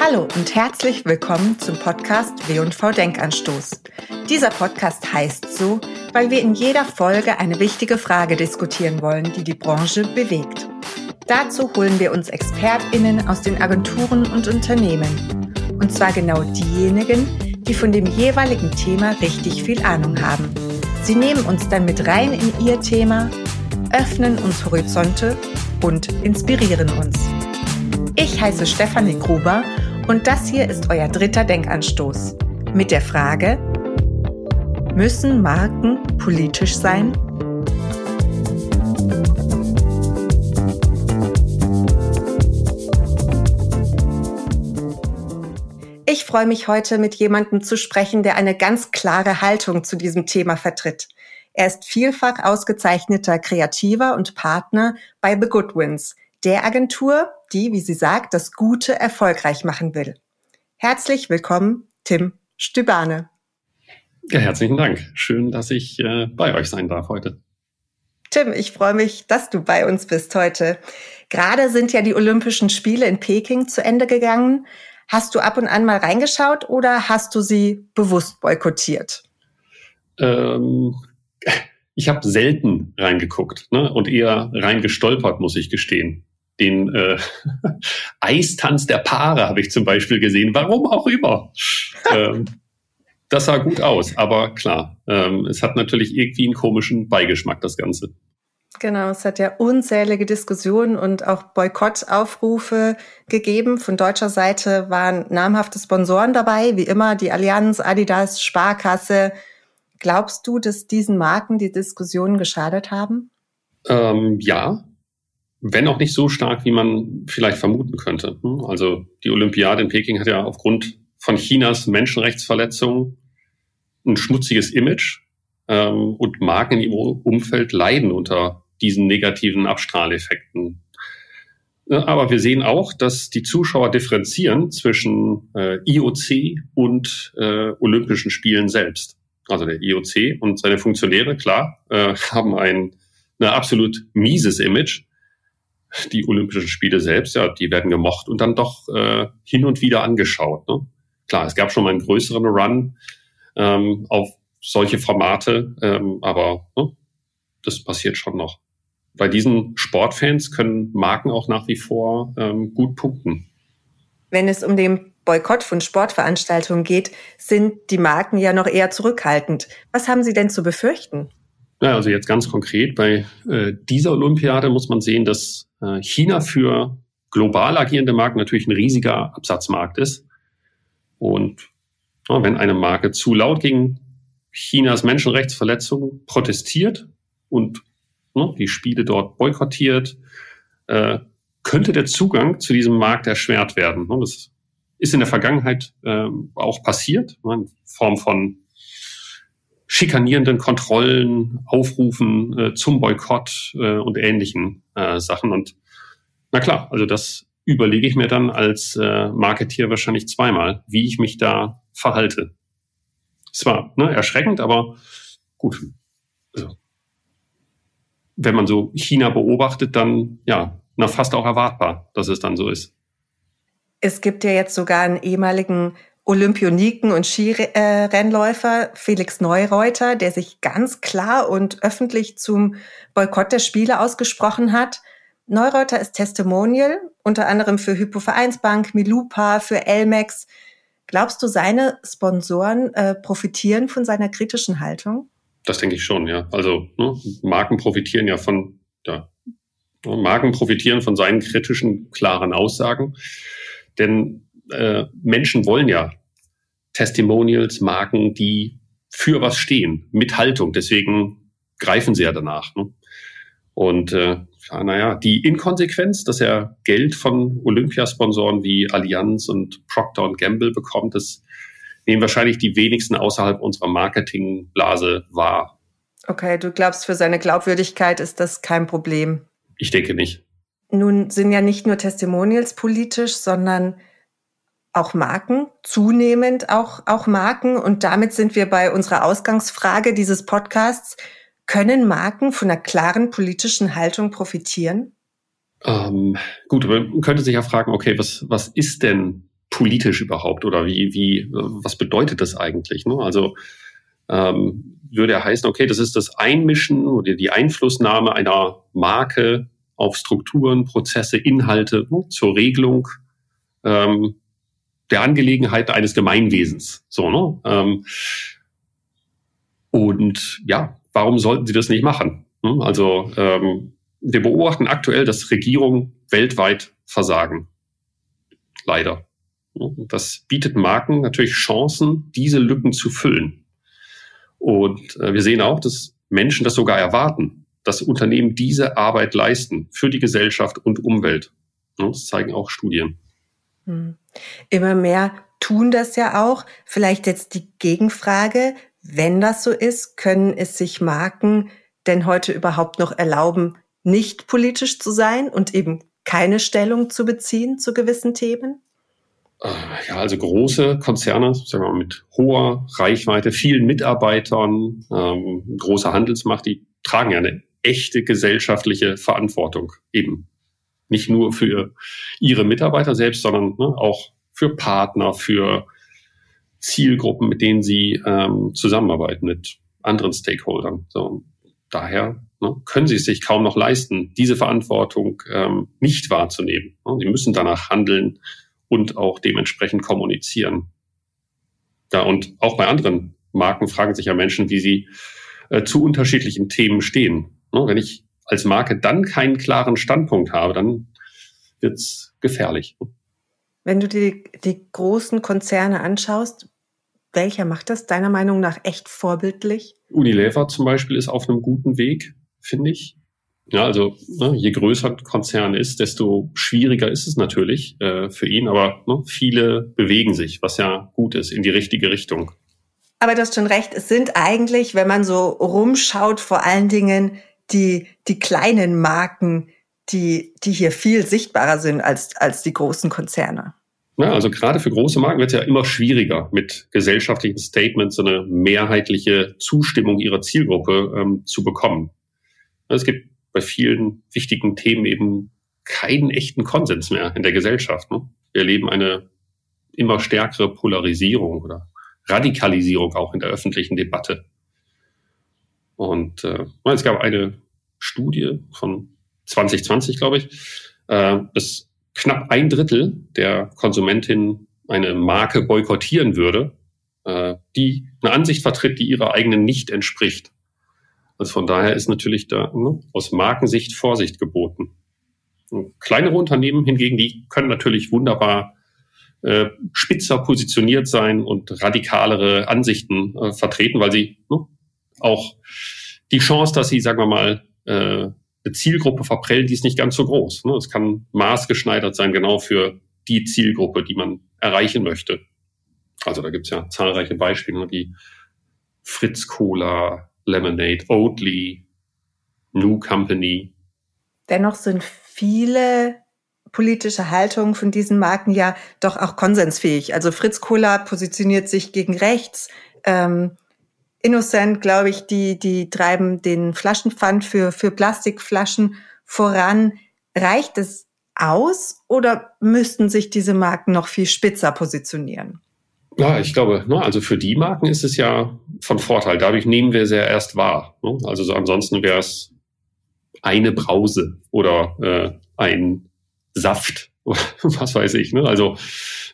Hallo und herzlich willkommen zum Podcast W&V Denkanstoß. Dieser Podcast heißt so, weil wir in jeder Folge eine wichtige Frage diskutieren wollen, die die Branche bewegt. Dazu holen wir uns ExpertInnen aus den Agenturen und Unternehmen. Und zwar genau diejenigen, die von dem jeweiligen Thema richtig viel Ahnung haben. Sie nehmen uns dann mit rein in ihr Thema, öffnen uns Horizonte und inspirieren uns. Ich heiße Stefanie Gruber und das hier ist euer dritter Denkanstoß mit der Frage, müssen Marken politisch sein? Ich freue mich heute mit jemandem zu sprechen, der eine ganz klare Haltung zu diesem Thema vertritt. Er ist vielfach ausgezeichneter Kreativer und Partner bei The Goodwins, der Agentur, die, wie sie sagt, das Gute erfolgreich machen will. Herzlich willkommen, Tim Stübane. Ja, herzlichen Dank. Schön, dass ich äh, bei euch sein darf heute. Tim, ich freue mich, dass du bei uns bist heute. Gerade sind ja die Olympischen Spiele in Peking zu Ende gegangen. Hast du ab und an mal reingeschaut oder hast du sie bewusst boykottiert? Ähm, ich habe selten reingeguckt ne? und eher reingestolpert, muss ich gestehen den äh, Eistanz der Paare habe ich zum Beispiel gesehen. Warum auch immer. ähm, das sah gut aus, aber klar, ähm, es hat natürlich irgendwie einen komischen Beigeschmack, das Ganze. Genau, es hat ja unzählige Diskussionen und auch Boykottaufrufe gegeben. Von deutscher Seite waren namhafte Sponsoren dabei, wie immer die Allianz, Adidas, Sparkasse. Glaubst du, dass diesen Marken die Diskussionen geschadet haben? Ähm, ja, wenn auch nicht so stark, wie man vielleicht vermuten könnte. Also die Olympiade in Peking hat ja aufgrund von Chinas Menschenrechtsverletzungen ein schmutziges Image ähm, und Marken ihrem Umfeld leiden unter diesen negativen Abstrahleffekten. Aber wir sehen auch, dass die Zuschauer differenzieren zwischen äh, IOC und äh, Olympischen Spielen selbst. Also der IOC und seine Funktionäre, klar, äh, haben ein, ein absolut mieses Image die Olympischen Spiele selbst, ja, die werden gemocht und dann doch äh, hin und wieder angeschaut. Ne? Klar, es gab schon mal einen größeren Run ähm, auf solche Formate, ähm, aber ne, das passiert schon noch. Bei diesen Sportfans können Marken auch nach wie vor ähm, gut punkten. Wenn es um den Boykott von Sportveranstaltungen geht, sind die Marken ja noch eher zurückhaltend. Was haben Sie denn zu befürchten? Ja, also jetzt ganz konkret bei äh, dieser Olympiade muss man sehen, dass äh, China für global agierende Marken natürlich ein riesiger Absatzmarkt ist. Und ja, wenn eine Marke zu laut gegen Chinas Menschenrechtsverletzungen protestiert und ne, die Spiele dort boykottiert, äh, könnte der Zugang zu diesem Markt erschwert werden. Ne, das ist in der Vergangenheit äh, auch passiert, ne, in Form von schikanierenden Kontrollen, Aufrufen äh, zum Boykott äh, und ähnlichen äh, Sachen. Und na klar, also das überlege ich mir dann als äh, Marketier wahrscheinlich zweimal, wie ich mich da verhalte. Es war ne, erschreckend, aber gut. Also, wenn man so China beobachtet, dann ja, na fast auch erwartbar, dass es dann so ist. Es gibt ja jetzt sogar einen ehemaligen Olympioniken und Skirennläufer Felix Neureuter, der sich ganz klar und öffentlich zum Boykott der Spiele ausgesprochen hat. Neureuter ist Testimonial, unter anderem für Hypovereinsbank, Milupa, für Elmex. Glaubst du, seine Sponsoren äh, profitieren von seiner kritischen Haltung? Das denke ich schon, ja. Also ne, Marken profitieren ja von, ja, Marken profitieren von seinen kritischen, klaren Aussagen. Denn äh, Menschen wollen ja Testimonials, Marken, die für was stehen, mit Haltung. Deswegen greifen sie ja danach. Ne? Und äh, ja, naja, die Inkonsequenz, dass er Geld von Olympiasponsoren wie Allianz und Procter Gamble bekommt, das nehmen wahrscheinlich die wenigsten außerhalb unserer Marketingblase wahr. Okay, du glaubst, für seine Glaubwürdigkeit ist das kein Problem. Ich denke nicht. Nun sind ja nicht nur Testimonials politisch, sondern auch Marken, zunehmend auch, auch Marken. Und damit sind wir bei unserer Ausgangsfrage dieses Podcasts. Können Marken von einer klaren politischen Haltung profitieren? Ähm, gut, man könnte sich ja fragen, okay, was, was ist denn politisch überhaupt oder wie, wie, was bedeutet das eigentlich? Ne? Also ähm, würde er heißen, okay, das ist das Einmischen oder die Einflussnahme einer Marke auf Strukturen, Prozesse, Inhalte ne, zur Regelung ähm, der Angelegenheit eines Gemeinwesens. So, ne? Ähm, und ja, warum sollten sie das nicht machen? Hm? Also ähm, wir beobachten aktuell, dass Regierungen weltweit versagen. Leider. Das bietet Marken natürlich Chancen, diese Lücken zu füllen. Und äh, wir sehen auch, dass Menschen das sogar erwarten, dass Unternehmen diese Arbeit leisten für die Gesellschaft und Umwelt. Das zeigen auch Studien. Hm. Immer mehr tun das ja auch. Vielleicht jetzt die Gegenfrage, wenn das so ist, können es sich Marken denn heute überhaupt noch erlauben, nicht politisch zu sein und eben keine Stellung zu beziehen zu gewissen Themen? Äh, ja, also große Konzerne, sagen wir mal, mit hoher Reichweite, vielen Mitarbeitern, ähm, großer Handelsmacht, die tragen ja eine echte gesellschaftliche Verantwortung eben. Nicht nur für ihre Mitarbeiter selbst, sondern ne, auch für Partner, für Zielgruppen, mit denen sie ähm, zusammenarbeiten, mit anderen Stakeholdern. So, daher ne, können sie es sich kaum noch leisten, diese Verantwortung ähm, nicht wahrzunehmen. Sie müssen danach handeln und auch dementsprechend kommunizieren. Ja, und auch bei anderen Marken fragen sich ja Menschen, wie sie äh, zu unterschiedlichen Themen stehen. Ne, wenn ich als Marke dann keinen klaren Standpunkt habe, dann wird's gefährlich. Wenn du dir die großen Konzerne anschaust, welcher macht das deiner Meinung nach echt vorbildlich? Unilever zum Beispiel ist auf einem guten Weg, finde ich. Ja, also ne, je größer ein Konzern ist, desto schwieriger ist es natürlich äh, für ihn. Aber ne, viele bewegen sich, was ja gut ist, in die richtige Richtung. Aber du hast schon recht, es sind eigentlich, wenn man so rumschaut, vor allen Dingen die, die kleinen Marken, die, die hier viel sichtbarer sind als, als die großen Konzerne. Ja, also gerade für große Marken wird es ja immer schwieriger, mit gesellschaftlichen Statements eine mehrheitliche Zustimmung ihrer Zielgruppe ähm, zu bekommen. Es gibt bei vielen wichtigen Themen eben keinen echten Konsens mehr in der Gesellschaft. Ne? Wir erleben eine immer stärkere Polarisierung oder Radikalisierung auch in der öffentlichen Debatte. Und äh, es gab eine Studie von 2020, glaube ich, äh, dass knapp ein Drittel der Konsumentin eine Marke boykottieren würde, äh, die eine Ansicht vertritt, die ihrer eigenen nicht entspricht. Also von daher ist natürlich da ne, aus Markensicht Vorsicht geboten. Kleinere Unternehmen hingegen, die können natürlich wunderbar äh, spitzer positioniert sein und radikalere Ansichten äh, vertreten, weil sie ne, auch die Chance, dass sie, sagen wir mal, äh, eine Zielgruppe verprellen, die ist nicht ganz so groß. Ne? Es kann maßgeschneidert sein, genau für die Zielgruppe, die man erreichen möchte. Also da gibt's ja zahlreiche Beispiele, ne, wie Fritz Cola, Lemonade, Oatly, New Company. Dennoch sind viele politische Haltungen von diesen Marken ja doch auch konsensfähig. Also Fritz Cola positioniert sich gegen rechts. Ähm, Innocent, glaube ich, die, die treiben den Flaschenpfand für, für Plastikflaschen voran. Reicht es aus oder müssten sich diese Marken noch viel spitzer positionieren? Ja, ich glaube, ne, also für die Marken ist es ja von Vorteil. Dadurch nehmen wir sie ja erst wahr. Ne? Also so ansonsten wäre es eine Brause oder äh, ein Saft was weiß ich. Ne? Also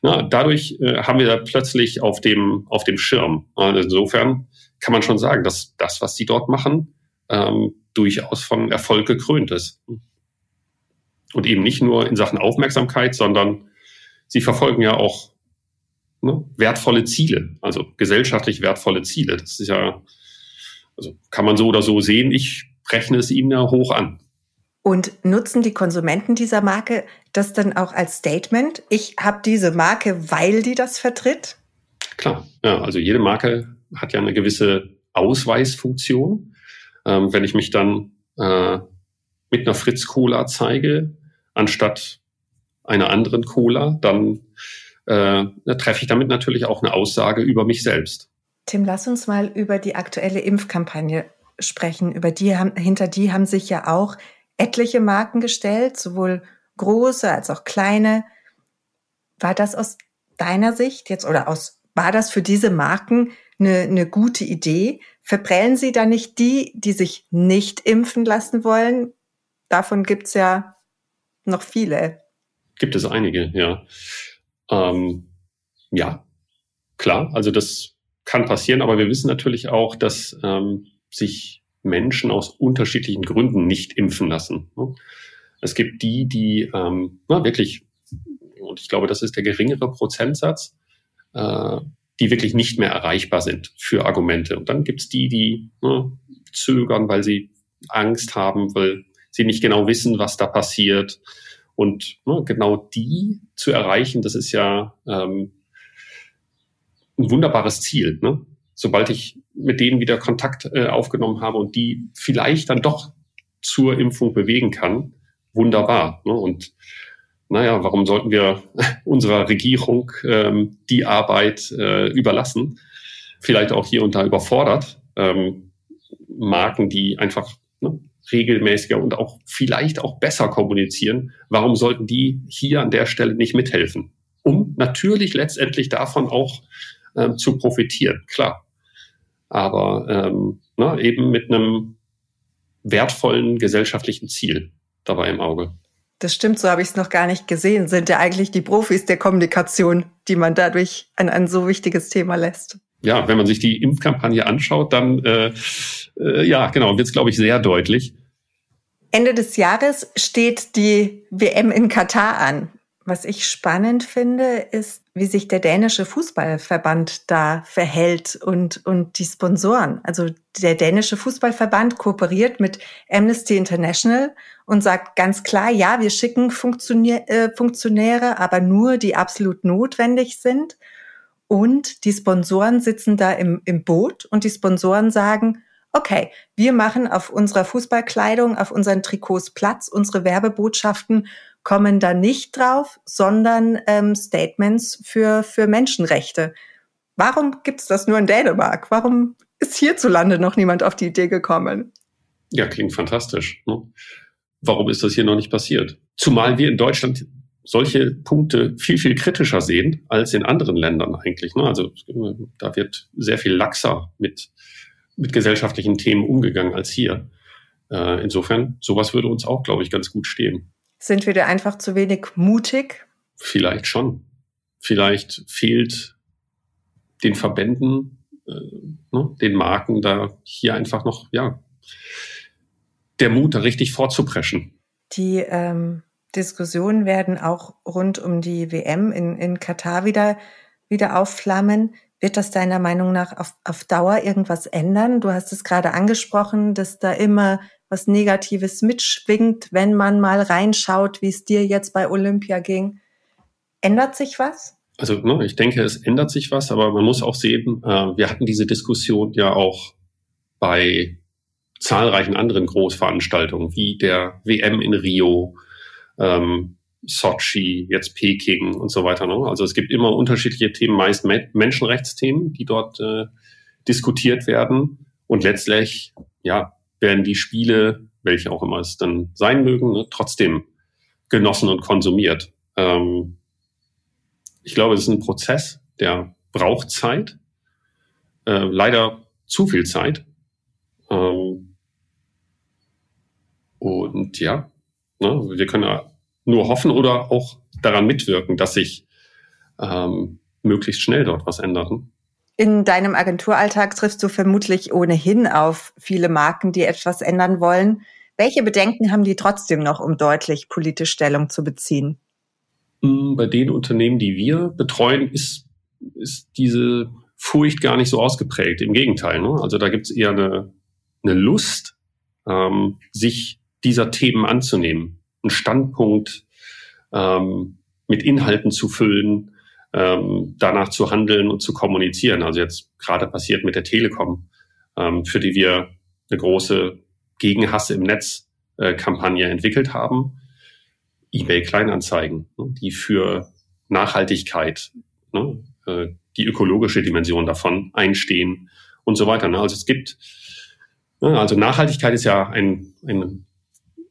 na, dadurch äh, haben wir da plötzlich auf dem auf dem Schirm. Also insofern kann man schon sagen, dass das, was sie dort machen, ähm, durchaus von Erfolg gekrönt ist. Und eben nicht nur in Sachen Aufmerksamkeit, sondern sie verfolgen ja auch ne, wertvolle Ziele, also gesellschaftlich wertvolle Ziele. Das ist ja, also kann man so oder so sehen. Ich rechne es ihnen ja hoch an. Und nutzen die Konsumenten dieser Marke das dann auch als Statement? Ich habe diese Marke, weil die das vertritt? Klar, ja, also jede Marke hat ja eine gewisse Ausweisfunktion. Ähm, wenn ich mich dann äh, mit einer Fritz Cola zeige, anstatt einer anderen Cola, dann äh, treffe ich damit natürlich auch eine Aussage über mich selbst. Tim, lass uns mal über die aktuelle Impfkampagne sprechen. Über die haben, hinter die haben sich ja auch etliche Marken gestellt, sowohl große als auch kleine. War das aus deiner Sicht jetzt oder aus, war das für diese Marken eine, eine gute Idee? Verprellen sie da nicht die, die sich nicht impfen lassen wollen? Davon gibt's ja noch viele. Gibt es einige, ja. Ähm, ja, klar, also das kann passieren, aber wir wissen natürlich auch, dass ähm, sich Menschen aus unterschiedlichen Gründen nicht impfen lassen. Es gibt die, die ähm, na, wirklich, und ich glaube, das ist der geringere Prozentsatz, äh, die wirklich nicht mehr erreichbar sind für Argumente. Und dann gibt es die, die ne, zögern, weil sie Angst haben, weil sie nicht genau wissen, was da passiert. Und ne, genau die zu erreichen, das ist ja ähm, ein wunderbares Ziel. Ne? Sobald ich mit denen wieder Kontakt äh, aufgenommen habe und die vielleicht dann doch zur Impfung bewegen kann, wunderbar. Ne? Und naja, warum sollten wir unserer Regierung ähm, die Arbeit äh, überlassen? Vielleicht auch hier und da überfordert. Ähm, Marken, die einfach ne, regelmäßiger und auch vielleicht auch besser kommunizieren, warum sollten die hier an der Stelle nicht mithelfen? Um natürlich letztendlich davon auch ähm, zu profitieren, klar. Aber ähm, na, eben mit einem wertvollen gesellschaftlichen Ziel dabei im Auge. Das stimmt, so habe ich es noch gar nicht gesehen. Sind ja eigentlich die Profis der Kommunikation, die man dadurch an ein so wichtiges Thema lässt. Ja, wenn man sich die Impfkampagne anschaut, dann äh, äh, ja, genau, wird es, glaube ich, sehr deutlich. Ende des Jahres steht die WM in Katar an. Was ich spannend finde, ist, wie sich der dänische Fußballverband da verhält und, und die Sponsoren. Also der dänische Fußballverband kooperiert mit Amnesty International und sagt ganz klar, ja, wir schicken äh, Funktionäre, aber nur die absolut notwendig sind. Und die Sponsoren sitzen da im, im Boot und die Sponsoren sagen, okay, wir machen auf unserer Fußballkleidung, auf unseren Trikots Platz, unsere Werbebotschaften kommen da nicht drauf, sondern ähm, Statements für, für Menschenrechte. Warum gibt's das nur in Dänemark? Warum ist hierzulande noch niemand auf die Idee gekommen? Ja, klingt fantastisch. Ne? Warum ist das hier noch nicht passiert? Zumal wir in Deutschland solche Punkte viel, viel kritischer sehen als in anderen Ländern eigentlich. Ne? Also da wird sehr viel laxer mit, mit gesellschaftlichen Themen umgegangen als hier. Äh, insofern, sowas würde uns auch, glaube ich, ganz gut stehen. Sind wir da einfach zu wenig mutig? Vielleicht schon. Vielleicht fehlt den Verbänden, äh, ne, den Marken da hier einfach noch, ja, der Mut, da richtig vorzupreschen. Die ähm, Diskussionen werden auch rund um die WM in, in Katar wieder, wieder aufflammen. Wird das deiner Meinung nach auf, auf Dauer irgendwas ändern? Du hast es gerade angesprochen, dass da immer was Negatives mitschwingt, wenn man mal reinschaut, wie es dir jetzt bei Olympia ging. Ändert sich was? Also ne, ich denke, es ändert sich was, aber man muss auch sehen, äh, wir hatten diese Diskussion ja auch bei zahlreichen anderen Großveranstaltungen, wie der WM in Rio, ähm, Sochi, jetzt Peking und so weiter. Ne? Also es gibt immer unterschiedliche Themen, meist Menschenrechtsthemen, die dort äh, diskutiert werden. Und letztlich, ja, werden die Spiele, welche auch immer es dann sein mögen, ne, trotzdem genossen und konsumiert. Ähm, ich glaube, es ist ein Prozess, der braucht Zeit, äh, leider zu viel Zeit. Ähm, und ja, ne, wir können nur hoffen oder auch daran mitwirken, dass sich ähm, möglichst schnell dort was ändert. In deinem Agenturalltag triffst du vermutlich ohnehin auf viele Marken, die etwas ändern wollen. Welche Bedenken haben die trotzdem noch, um deutlich politisch Stellung zu beziehen? Mm, bei den Unternehmen, die wir betreuen, ist, ist diese Furcht gar nicht so ausgeprägt. Im Gegenteil. Ne? Also da gibt es eher eine, eine Lust, ähm, sich dieser Themen anzunehmen, einen Standpunkt ähm, mit Inhalten zu füllen, ähm, danach zu handeln und zu kommunizieren. Also jetzt gerade passiert mit der Telekom, ähm, für die wir eine große Gegenhass im Netz äh, Kampagne entwickelt haben. eBay Kleinanzeigen, ne, die für Nachhaltigkeit, ne, äh, die ökologische Dimension davon einstehen und so weiter. Ne? Also es gibt, ne, also Nachhaltigkeit ist ja ein, ein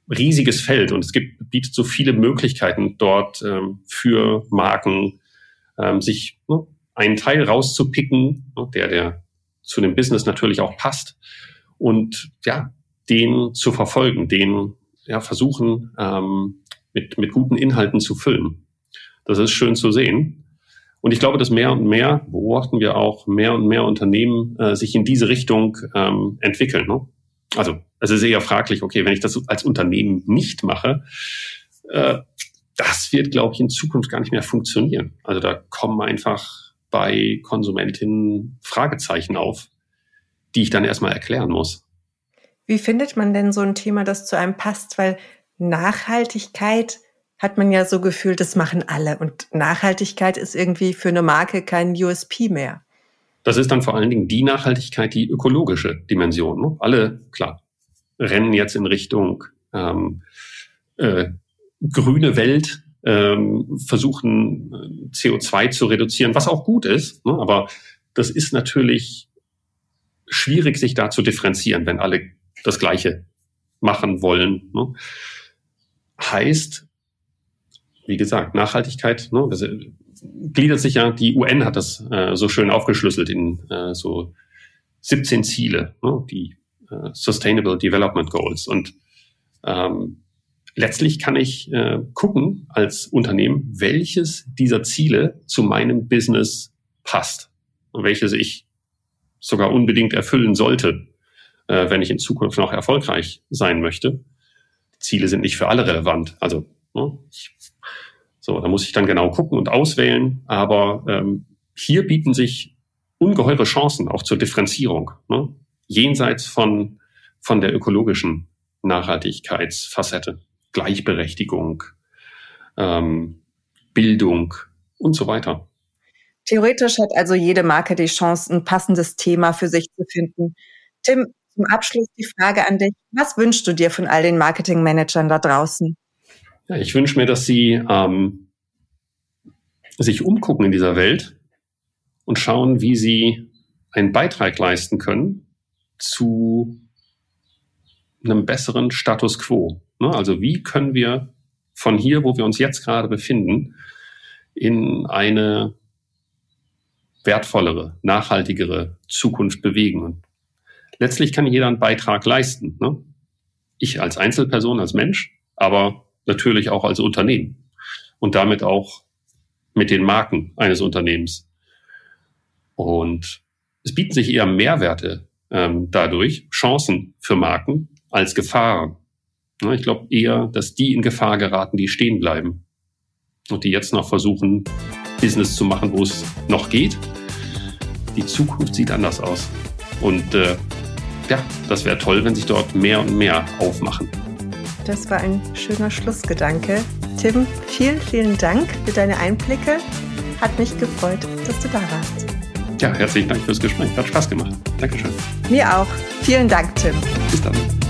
riesiges Feld und es gibt, bietet so viele Möglichkeiten dort ähm, für Marken, ähm, sich ne, einen Teil rauszupicken, ne, der, der zu dem Business natürlich auch passt und ja, den zu verfolgen, den ja, versuchen ähm, mit, mit guten Inhalten zu füllen. Das ist schön zu sehen. Und ich glaube, dass mehr und mehr beobachten wir auch mehr und mehr Unternehmen äh, sich in diese Richtung ähm, entwickeln. Ne? Also es ist eher fraglich, okay, wenn ich das als Unternehmen nicht mache, äh, das wird, glaube ich, in Zukunft gar nicht mehr funktionieren. Also da kommen einfach bei Konsumentinnen Fragezeichen auf, die ich dann erstmal erklären muss. Wie findet man denn so ein Thema, das zu einem passt? Weil Nachhaltigkeit hat man ja so gefühlt, das machen alle. Und Nachhaltigkeit ist irgendwie für eine Marke kein USP mehr. Das ist dann vor allen Dingen die Nachhaltigkeit, die ökologische Dimension. Ne? Alle, klar, rennen jetzt in Richtung ähm, äh, grüne Welt, ähm, versuchen äh, CO2 zu reduzieren, was auch gut ist. Ne? Aber das ist natürlich schwierig, sich da zu differenzieren, wenn alle das Gleiche machen wollen. Ne? Heißt, wie gesagt, Nachhaltigkeit, ne, das äh, gliedert sich ja, die UN hat das äh, so schön aufgeschlüsselt in äh, so 17 Ziele, ne, die äh, Sustainable Development Goals. Und ähm, letztlich kann ich äh, gucken als Unternehmen, welches dieser Ziele zu meinem Business passt und welches ich sogar unbedingt erfüllen sollte, äh, wenn ich in Zukunft noch erfolgreich sein möchte. Ziele sind nicht für alle relevant. Also ne, ich so, da muss ich dann genau gucken und auswählen. Aber ähm, hier bieten sich ungeheure Chancen auch zur Differenzierung, ne? jenseits von, von der ökologischen Nachhaltigkeitsfacette, Gleichberechtigung, ähm, Bildung und so weiter. Theoretisch hat also jede Marke die Chance, ein passendes Thema für sich zu finden. Tim, zum Abschluss die Frage an dich. Was wünschst du dir von all den Marketingmanagern da draußen? Ja, ich wünsche mir, dass Sie ähm, sich umgucken in dieser Welt und schauen, wie Sie einen Beitrag leisten können zu einem besseren Status quo. Ne? Also wie können wir von hier, wo wir uns jetzt gerade befinden, in eine wertvollere, nachhaltigere Zukunft bewegen. Und letztlich kann jeder einen Beitrag leisten. Ne? Ich als Einzelperson, als Mensch, aber natürlich auch als Unternehmen und damit auch mit den Marken eines Unternehmens. Und es bieten sich eher Mehrwerte ähm, dadurch, Chancen für Marken als Gefahren. Ja, ich glaube eher, dass die in Gefahr geraten, die stehen bleiben und die jetzt noch versuchen, Business zu machen, wo es noch geht. Die Zukunft sieht anders aus. Und äh, ja, das wäre toll, wenn sich dort mehr und mehr aufmachen. Das war ein schöner Schlussgedanke. Tim, vielen, vielen Dank für deine Einblicke. Hat mich gefreut, dass du da warst. Ja, herzlichen Dank fürs Gespräch. Hat Spaß gemacht. Dankeschön. Mir auch. Vielen Dank, Tim. Bis dann.